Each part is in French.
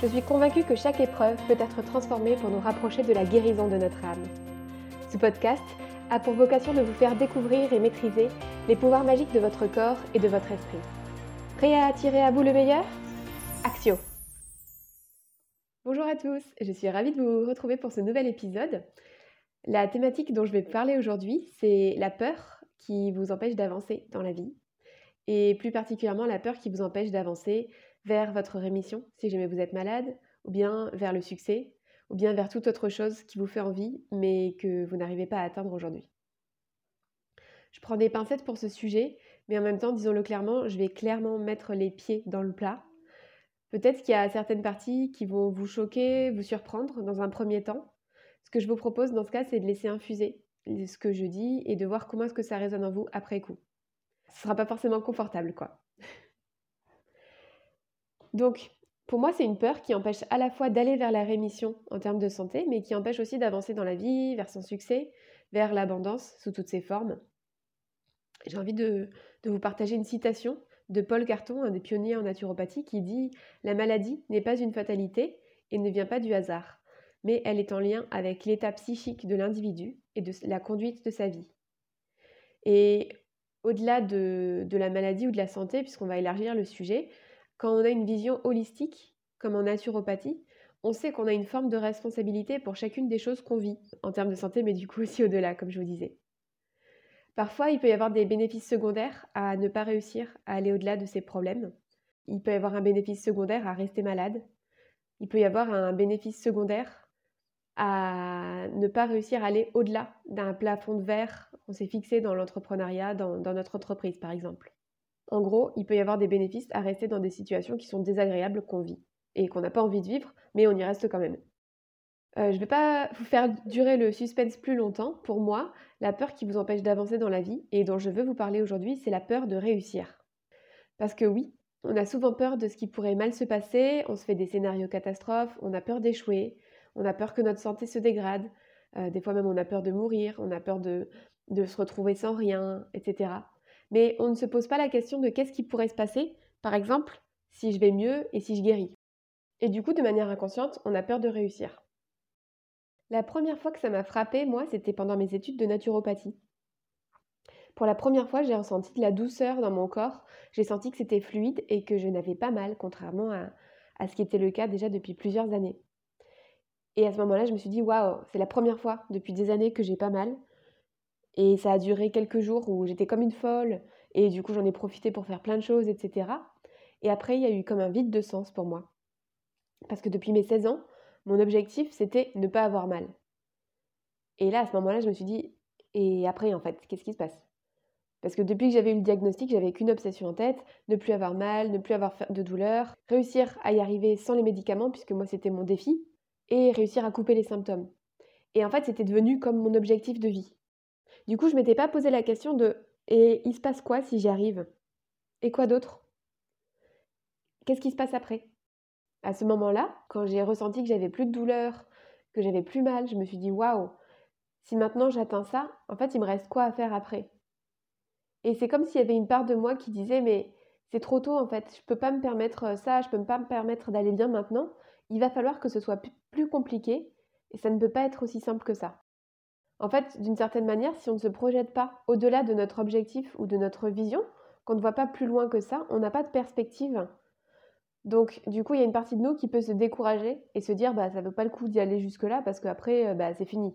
Je suis convaincue que chaque épreuve peut être transformée pour nous rapprocher de la guérison de notre âme. Ce podcast a pour vocation de vous faire découvrir et maîtriser les pouvoirs magiques de votre corps et de votre esprit. Prêt à attirer à vous le meilleur? Axio Bonjour à tous, je suis ravie de vous retrouver pour ce nouvel épisode. La thématique dont je vais parler aujourd'hui, c'est la peur qui vous empêche d'avancer dans la vie, et plus particulièrement la peur qui vous empêche d'avancer vers votre rémission si jamais vous êtes malade, ou bien vers le succès, ou bien vers toute autre chose qui vous fait envie mais que vous n'arrivez pas à atteindre aujourd'hui. Je prends des pincettes pour ce sujet, mais en même temps, disons-le clairement, je vais clairement mettre les pieds dans le plat. Peut-être qu'il y a certaines parties qui vont vous choquer, vous surprendre dans un premier temps. Ce que je vous propose dans ce cas, c'est de laisser infuser ce que je dis et de voir comment est-ce que ça résonne en vous après coup. Ce sera pas forcément confortable, quoi. Donc, pour moi, c'est une peur qui empêche à la fois d'aller vers la rémission en termes de santé, mais qui empêche aussi d'avancer dans la vie, vers son succès, vers l'abondance sous toutes ses formes. J'ai envie de, vous partager une citation de Paul Carton, un des pionniers en naturopathie, qui dit La maladie n'est pas une fatalité et ne vient pas du hasard, mais elle est en lien avec l'état psychique de l'individu et de la conduite de sa vie. Et au-delà de, la maladie ou de la santé, puisqu'on va élargir le sujet, quand on a une vision holistique, comme en naturopathie, on sait qu'on a une forme de responsabilité pour chacune des choses qu'on vit, en termes de santé, mais du coup aussi au-delà, comme je vous disais. Parfois, il peut y avoir des bénéfices secondaires à ne pas réussir à aller au-delà de ces problèmes. Il peut y avoir un bénéfice secondaire à rester malade. Il peut y avoir un bénéfice secondaire à ne pas réussir à aller au-delà d'un plafond de verre qu'on s'est fixé dans l'entrepreneuriat, dans, dans notre entreprise par exemple. En gros, il peut y avoir des bénéfices à rester dans des situations qui sont désagréables qu'on vit et qu'on n'a pas envie de vivre, mais on y reste quand même. Euh, je ne vais pas vous faire durer le suspense plus longtemps. Pour moi, la peur qui vous empêche d'avancer dans la vie et dont je veux vous parler aujourd'hui, c'est la peur de réussir. Parce que oui, on a souvent peur de ce qui pourrait mal se passer, on se fait des scénarios catastrophes, on a peur d'échouer, on a peur que notre santé se dégrade, euh, des fois même on a peur de mourir, on a peur de, de se retrouver sans rien, etc mais on ne se pose pas la question de qu'est-ce qui pourrait se passer, par exemple, si je vais mieux et si je guéris. Et du coup, de manière inconsciente, on a peur de réussir. La première fois que ça m'a frappé, moi, c'était pendant mes études de naturopathie. Pour la première fois, j'ai ressenti de la douceur dans mon corps, j'ai senti que c'était fluide et que je n'avais pas mal, contrairement à, à ce qui était le cas déjà depuis plusieurs années. Et à ce moment-là, je me suis dit, waouh, c'est la première fois depuis des années que j'ai pas mal. Et ça a duré quelques jours où j'étais comme une folle, et du coup j'en ai profité pour faire plein de choses, etc. Et après, il y a eu comme un vide de sens pour moi. Parce que depuis mes 16 ans, mon objectif, c'était ne pas avoir mal. Et là, à ce moment-là, je me suis dit, et après, en fait, qu'est-ce qui se passe? Parce que depuis que j'avais eu le diagnostic, j'avais qu'une obsession en tête, ne plus avoir mal, ne plus avoir de douleur, réussir à y arriver sans les médicaments, puisque moi, c'était mon défi, et réussir à couper les symptômes. Et en fait, c'était devenu comme mon objectif de vie. Du coup, je m'étais pas posé la question de et il se passe quoi si j'y arrive? Et quoi d'autre? Qu'est-ce qui se passe après? À ce moment-là, quand j'ai ressenti que j'avais plus de douleur, que j'avais plus mal, je me suis dit waouh, si maintenant j'atteins ça, en fait, il me reste quoi à faire après? Et c'est comme s'il y avait une part de moi qui disait mais c'est trop tôt en fait, je peux pas me permettre ça, je peux pas me permettre d'aller bien maintenant, il va falloir que ce soit plus compliqué et ça ne peut pas être aussi simple que ça. En fait, d'une certaine manière, si on ne se projette pas au-delà de notre objectif ou de notre vision, qu'on ne voit pas plus loin que ça, on n'a pas de perspective. Donc, du coup, il y a une partie de nous qui peut se décourager et se dire, bah, ça vaut pas le coup d'y aller jusque-là parce qu'après, euh, bah, c'est fini.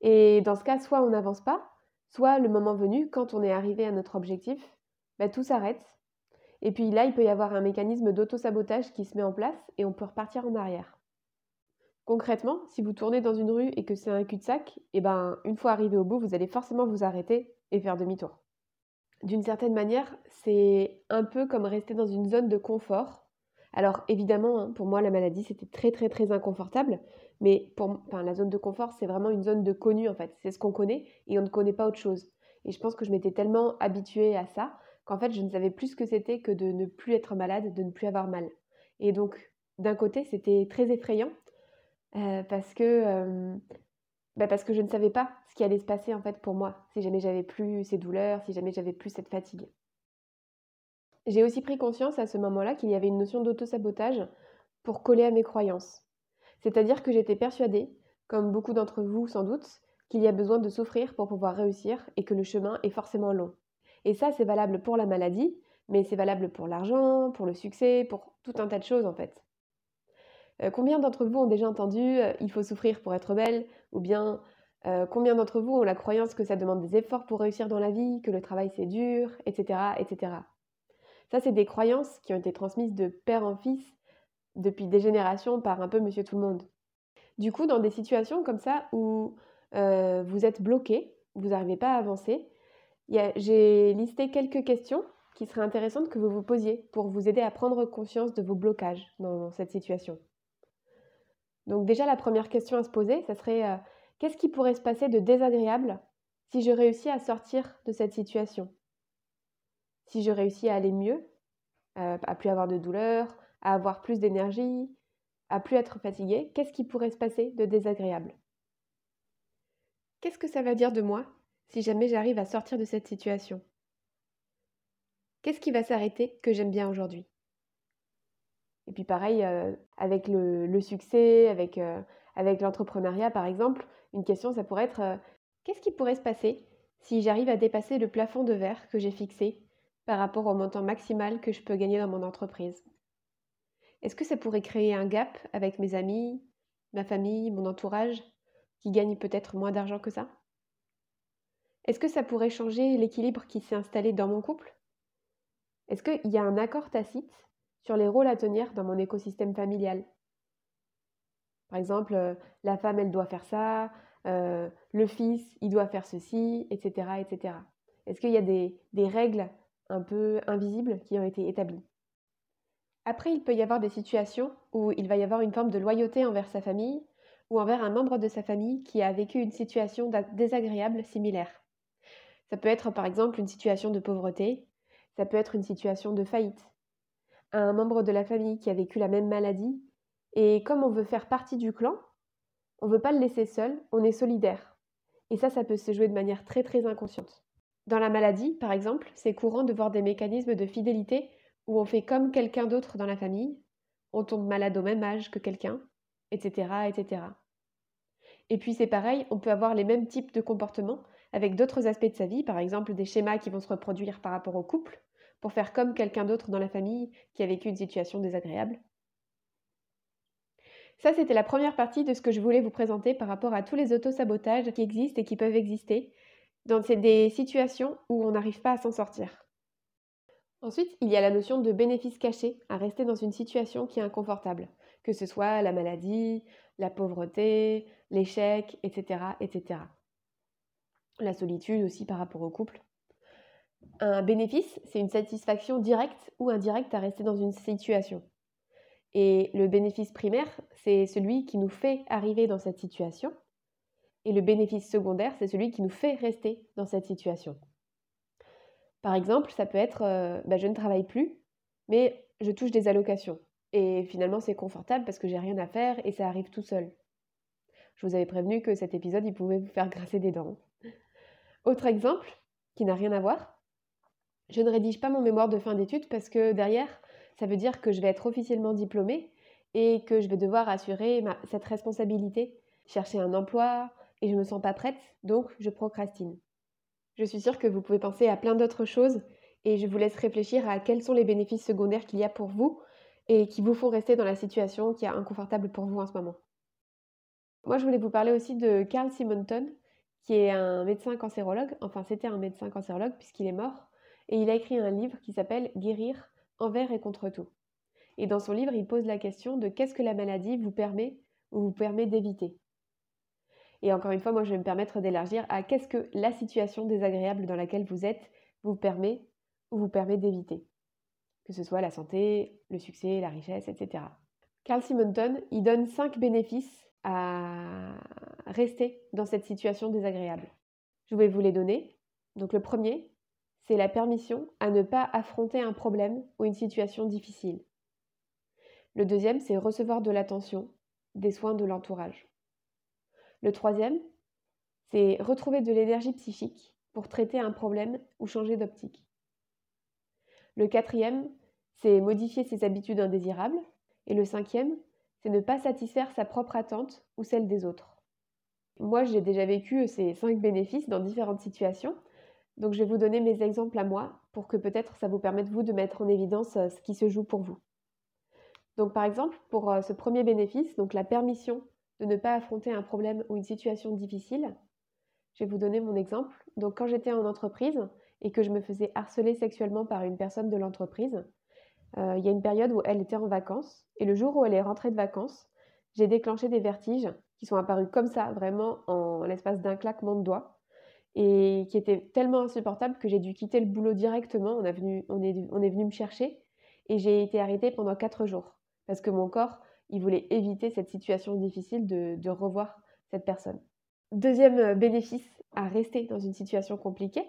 Et dans ce cas, soit on n'avance pas, soit le moment venu, quand on est arrivé à notre objectif, bah, tout s'arrête. Et puis là, il peut y avoir un mécanisme d'auto-sabotage qui se met en place et on peut repartir en arrière. Concrètement, si vous tournez dans une rue et que c'est un cul-de-sac, eh ben, une fois arrivé au bout, vous allez forcément vous arrêter et faire demi-tour. D'une certaine manière, c'est un peu comme rester dans une zone de confort, Alors évidemment, hein, pour moi, la maladie, c'était très très très inconfortable, mais pour, la zone de confort, c'est vraiment une zone de connu en fait. C'est ce qu'on connaît et on ne connaît pas autre chose. Et je pense que je m'étais tellement habituée à ça qu'en fait, je ne savais plus ce que c'était que de ne plus être malade, de ne plus avoir mal. Et donc, d'un côté, c'était très effrayant euh, parce que euh, bah, parce que je ne savais pas ce qui allait se passer en fait pour moi si jamais j'avais plus ces douleurs, si jamais j'avais plus cette fatigue. J'ai aussi pris conscience à ce moment-là qu'il y avait une notion d'auto-sabotage pour coller à mes croyances. C'est-à-dire que j'étais persuadée, comme beaucoup d'entre vous sans doute, qu'il y a besoin de souffrir pour pouvoir réussir et que le chemin est forcément long. Et ça, c'est valable pour la maladie, mais c'est valable pour l'argent, pour le succès, pour tout un tas de choses en fait. Euh, combien d'entre vous ont déjà entendu euh, il faut souffrir pour être belle? Ou bien euh, combien d'entre vous ont la croyance que ça demande des efforts pour réussir dans la vie, que le travail c'est dur, etc. etc. Ça, c'est des croyances qui ont été transmises de père en fils depuis des générations par un peu monsieur tout le monde. Du coup, dans des situations comme ça où vous êtes bloqué, vous n'arrivez pas à avancer, j'ai listé quelques questions qui seraient intéressantes que vous vous posiez pour vous aider à prendre conscience de vos blocages dans cette situation. Donc déjà, la première question à se poser, ça serait euh, qu'est-ce qui pourrait se passer de désagréable si je réussis à sortir de cette situation? Si je réussis à aller mieux, euh, à plus avoir de douleur, à avoir plus d'énergie, à plus être fatigué, qu'est-ce qui pourrait se passer de désagréable? Qu'est-ce que ça va dire de moi si jamais j'arrive à sortir de cette situation? Qu'est-ce qui va s'arrêter que j'aime bien aujourd'hui? Et puis pareil, euh, avec le, succès, avec, euh, avec l'entrepreneuriat par exemple, une question, ça pourrait être euh, qu'est-ce qui pourrait se passer si j'arrive à dépasser le plafond de verre que j'ai fixé par rapport au montant maximal que je peux gagner dans mon entreprise? Est-ce que ça pourrait créer un gap avec mes amis, ma famille, mon entourage, qui gagnent peut-être moins d'argent que ça? Est-ce que ça pourrait changer l'équilibre qui s'est installé dans mon couple? Est-ce qu'il y a un accord tacite sur les rôles à tenir dans mon écosystème familial. Par exemple, euh, la femme, elle doit faire ça, euh, le fils, il doit faire ceci, etc. etc. Est-ce qu'il y a des, des règles un peu invisibles qui ont été établies? Après, il peut y avoir des situations où il va y avoir une forme de loyauté envers sa famille ou envers un membre de sa famille qui a vécu une situation désagréable similaire. Ça peut être par exemple une situation de pauvreté, ça peut être une situation de faillite, un membre de la famille qui a vécu la même maladie. Et comme on veut faire partie du clan, on ne veut pas le laisser seul, on est solidaire. Et ça, ça peut se jouer de manière très très inconsciente. Dans la maladie, par exemple, c'est courant de voir des mécanismes de fidélité où on fait comme quelqu'un d'autre dans la famille, on tombe malade au même âge que quelqu'un, etc., etc. Et puis c'est pareil, on peut avoir les mêmes types de comportements avec d'autres aspects de sa vie, par exemple des schémas qui vont se reproduire par rapport au couple, pour faire comme quelqu'un d'autre dans la famille qui a vécu une situation désagréable. Ça, c'était la première partie de ce que je voulais vous présenter par rapport à tous les autosabotages qui existent et qui peuvent exister dans des situations où on n'arrive pas à s'en sortir. Ensuite, il y a la notion de bénéfice caché à rester dans une situation qui est inconfortable, que ce soit la maladie, la pauvreté, l'échec, etc., etc. La solitude aussi par rapport au couple. Un bénéfice, c'est une satisfaction directe ou indirecte à rester dans une situation. Et le bénéfice primaire, c'est celui qui nous fait arriver dans cette situation. Et le bénéfice secondaire, c'est celui qui nous fait rester dans cette situation. Par exemple, ça peut être euh, bah, je ne travaille plus, mais je touche des allocations. Et finalement, c'est confortable parce que j'ai rien à faire et ça arrive tout seul. Je vous avais prévenu que cet épisode, il pouvait vous faire grincer des dents. Autre exemple, qui n'a rien à voir, je ne rédige pas mon mémoire de fin d'études parce que derrière, ça veut dire que je vais être officiellement diplômée et que je vais devoir assurer cette responsabilité, chercher un emploi et je ne me sens pas prête, donc je procrastine. Je suis sûre que vous pouvez penser à plein d'autres choses et je vous laisse réfléchir à quels sont les bénéfices secondaires qu'il y a pour vous et qui vous font rester dans la situation qui est inconfortable pour vous en ce moment. Moi, je voulais vous parler aussi de Carl Simonton, qui est un médecin cancérologue, enfin c'était un médecin cancérologue puisqu'il est mort, et il a écrit un livre qui s'appelle Guérir envers et contre tout. Et dans son livre, il pose la question de qu'est-ce que la maladie vous permet ou vous permet d'éviter. Et encore une fois, moi, je vais me permettre d'élargir à qu'est-ce que la situation désagréable dans laquelle vous êtes vous permet ou vous permet d'éviter. que ce soit la santé, le succès, la richesse, etc. Carl Simonton, il donne cinq bénéfices à rester dans cette situation désagréable. Je vais vous les donner. Donc le premier, c'est la permission à ne pas affronter un problème ou une situation difficile. Le deuxième, c'est recevoir de l'attention, des soins de l'entourage. Le troisième, c'est retrouver de l'énergie psychique pour traiter un problème ou changer d'optique. Le quatrième, c'est modifier ses habitudes indésirables. Et le cinquième, c'est ne pas satisfaire sa propre attente ou celle des autres. Moi, j'ai déjà vécu ces cinq bénéfices dans différentes situations. Donc, je vais vous donner mes exemples à moi pour que peut-être ça vous permette, vous, de mettre en évidence euh, ce qui se joue pour vous. Donc, par exemple, pour euh, ce premier bénéfice, donc la permission de ne pas affronter un problème ou une situation difficile, je vais vous donner mon exemple. Donc, quand j'étais en entreprise et que je me faisais harceler sexuellement par une personne de l'entreprise, euh, il y a une période où elle était en vacances et le jour où elle est rentrée de vacances, j'ai déclenché des vertiges qui sont apparus comme ça, vraiment en l'espace d'un claquement de doigts et qui étaient tellement insupportables que j'ai dû quitter le boulot directement. On, est, venu me chercher et j'ai été arrêtée pendant quatre jours parce que mon corps, il voulait éviter cette situation difficile de revoir cette personne. Deuxième euh, bénéfice à rester dans une situation compliquée,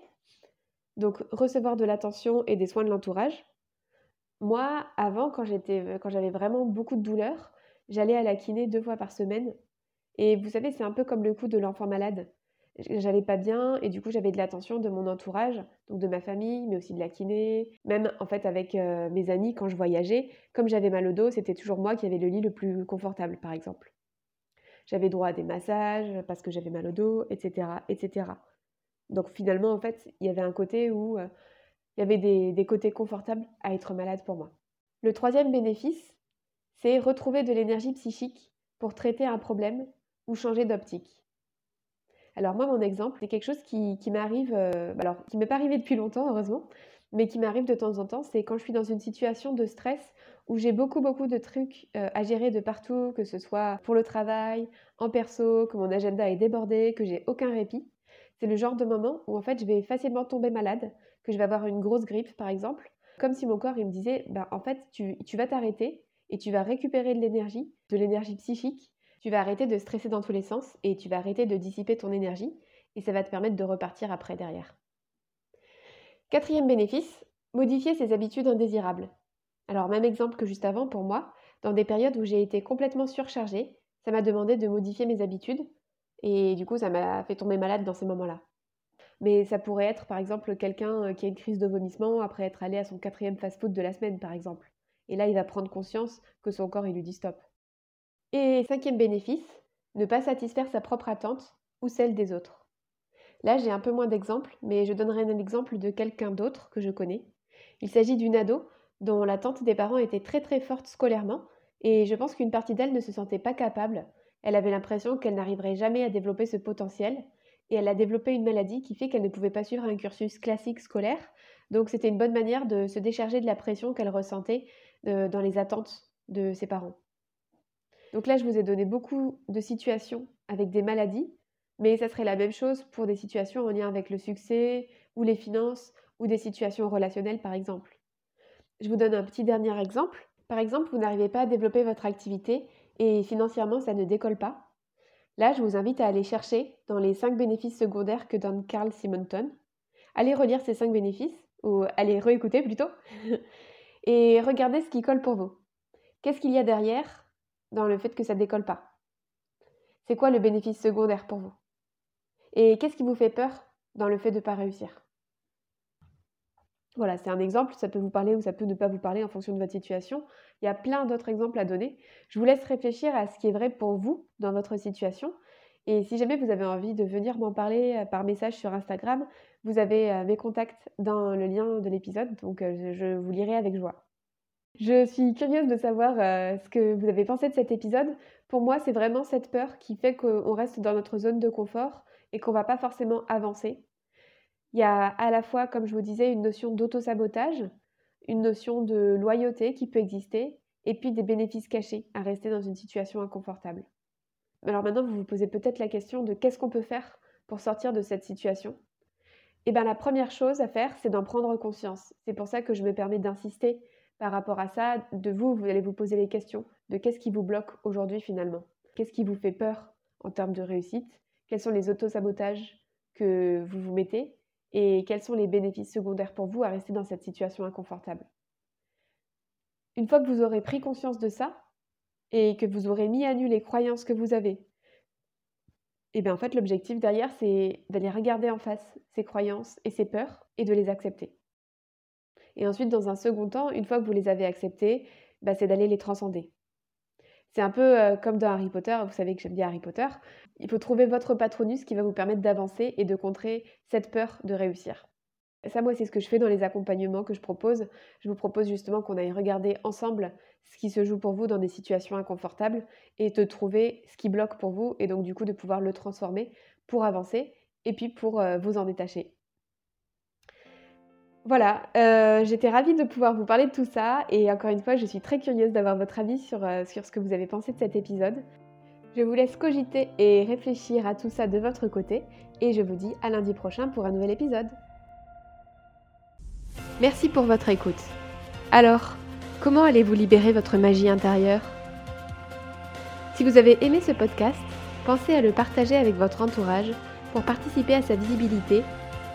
donc recevoir de l'attention et des soins de l'entourage. Moi, avant, quand euh, j'avais vraiment beaucoup de douleurs, j'allais à la kiné deux fois par semaine. Et vous savez, c'est un peu comme le coup de l'enfant malade. J'allais pas bien et du coup j'avais de l'attention de mon entourage, donc de ma famille, mais aussi de la kiné, même en fait avec euh, mes amis quand je voyageais. Comme j'avais mal au dos, c'était toujours moi qui avais le lit le plus confortable, par exemple. J'avais droit à des massages parce que j'avais mal au dos, etc., etc. Donc finalement, en fait, il y avait un côté où euh, il y avait des, des côtés confortables à être malade pour moi. Le troisième bénéfice, c'est retrouver de l'énergie psychique pour traiter un problème ou changer d'optique. Alors moi, mon exemple, c'est quelque chose qui, m'arrive, euh, alors qui m'est pas arrivé depuis longtemps, heureusement, mais qui m'arrive de temps en temps, c'est quand je suis dans une situation de stress où j'ai beaucoup beaucoup de trucs euh, à gérer de partout, que ce soit pour le travail, en perso, que mon agenda est débordé, que j'ai aucun répit. C'est le genre de moment où en fait je vais facilement tomber malade, que je vais avoir une grosse grippe par exemple, comme si mon corps il me disait bah, en fait tu, tu vas t'arrêter et tu vas récupérer de l'énergie, de l'énergie psychique, tu vas arrêter de stresser dans tous les sens et tu vas arrêter de dissiper ton énergie et ça va te permettre de repartir après derrière. Quatrième bénéfice, modifier ses habitudes indésirables. Alors, même exemple que juste avant pour moi, dans des périodes où j'ai été complètement surchargée, ça m'a demandé de modifier mes habitudes et du coup, ça m'a fait tomber malade dans ces moments-là. Mais ça pourrait être par exemple quelqu'un euh, qui a une crise de vomissement après être allé à son quatrième fast-food de la semaine, par exemple. Et là, il va prendre conscience que son corps, il lui dit stop. Et cinquième bénéfice, ne pas satisfaire sa propre attente ou celle des autres. Là, j'ai un peu moins d'exemples, mais je donnerai un exemple de quelqu'un d'autre que je connais. Il s'agit d'une ado dont l'attente des parents était très très forte scolairement, et je pense qu'une partie d'elle ne se sentait pas capable. Elle avait l'impression qu'elle n'arriverait jamais à développer ce potentiel, et elle a développé une maladie qui fait qu'elle ne pouvait pas suivre un cursus classique scolaire. Donc c'était une bonne manière de se décharger de la pression qu'elle ressentait euh, dans les attentes de ses parents. Donc là, je vous ai donné beaucoup de situations avec des maladies, mais ça serait la même chose pour des situations en lien avec le succès ou les finances ou des situations relationnelles par exemple. Je vous donne un petit dernier exemple. Par exemple, vous n'arrivez pas à développer votre activité et financièrement ça ne décolle pas. Là, je vous invite à aller chercher dans les 5 bénéfices secondaires que donne Carl Simonton. Allez relire ces 5 bénéfices, ou allez réécouter plutôt, et regardez ce qui colle pour vous. Qu'est-ce qu'il y a derrière? Dans le fait que ça ne décolle pas C'est quoi le bénéfice secondaire pour vous? Et qu'est-ce qui vous fait peur dans le fait de ne pas réussir? Voilà, c'est un exemple, ça peut vous parler ou ça peut ne pas vous parler en fonction de votre situation. Il y a plein d'autres exemples à donner. Je vous laisse réfléchir à ce qui est vrai pour vous dans votre situation. Et si jamais vous avez envie de venir m'en parler euh, par message sur Instagram, vous avez euh, mes contacts dans le lien de l'épisode, donc euh, je vous lirai avec joie. Je suis curieuse de savoir ce que vous avez pensé de cet épisode. Pour moi, c'est vraiment cette peur qui fait qu'on reste dans notre zone de confort et qu'on va pas forcément avancer. Il y a à la fois, comme je vous disais, une notion d'auto-sabotage, une notion de loyauté qui peut exister, et puis des bénéfices cachés à rester dans une situation inconfortable. Alors maintenant, vous vous posez peut-être la question de qu'est-ce qu'on peut faire pour sortir de cette situation? Eh bien, la première chose à faire, c'est d'en prendre conscience. C'est pour ça que je me permets d'insister par rapport à ça, de vous, vous allez vous poser les questions de qu'est-ce qui vous bloque aujourd'hui finalement? Qu'est-ce qui vous fait peur en termes de réussite? Quels sont les autosabotages que vous vous mettez? Et quels sont les bénéfices secondaires pour vous à rester dans cette situation inconfortable? Une fois que vous aurez pris conscience de ça et que vous aurez mis à nu les croyances que vous avez, et eh bien en fait l'objectif derrière c'est d'aller regarder en face ces croyances et ces peurs et de les accepter. Et ensuite, dans un second temps, une fois que vous les avez acceptés, bah, c'est d'aller les transcender. C'est un peu euh, comme dans Harry Potter, vous savez que j'aime bien Harry Potter. Il faut trouver votre patronus qui va vous permettre d'avancer et de contrer cette peur de réussir. Ça, moi, c'est ce que je fais dans les accompagnements que je propose. Je vous propose justement qu'on aille regarder ensemble ce qui se joue pour vous dans des situations inconfortables et de trouver ce qui bloque pour vous et donc du coup de pouvoir le transformer pour avancer et puis pour euh, vous en détacher. Voilà, euh, j'étais ravie de pouvoir vous parler de tout ça et encore une fois, je suis très curieuse d'avoir votre avis euh, sur ce que vous avez pensé de cet épisode. Je vous laisse cogiter et réfléchir à tout ça de votre côté et je vous dis à lundi prochain pour un nouvel épisode. Merci pour votre écoute. Alors, comment allez-vous libérer votre magie intérieure? Si vous avez aimé ce podcast, pensez à le partager avec votre entourage pour participer à sa visibilité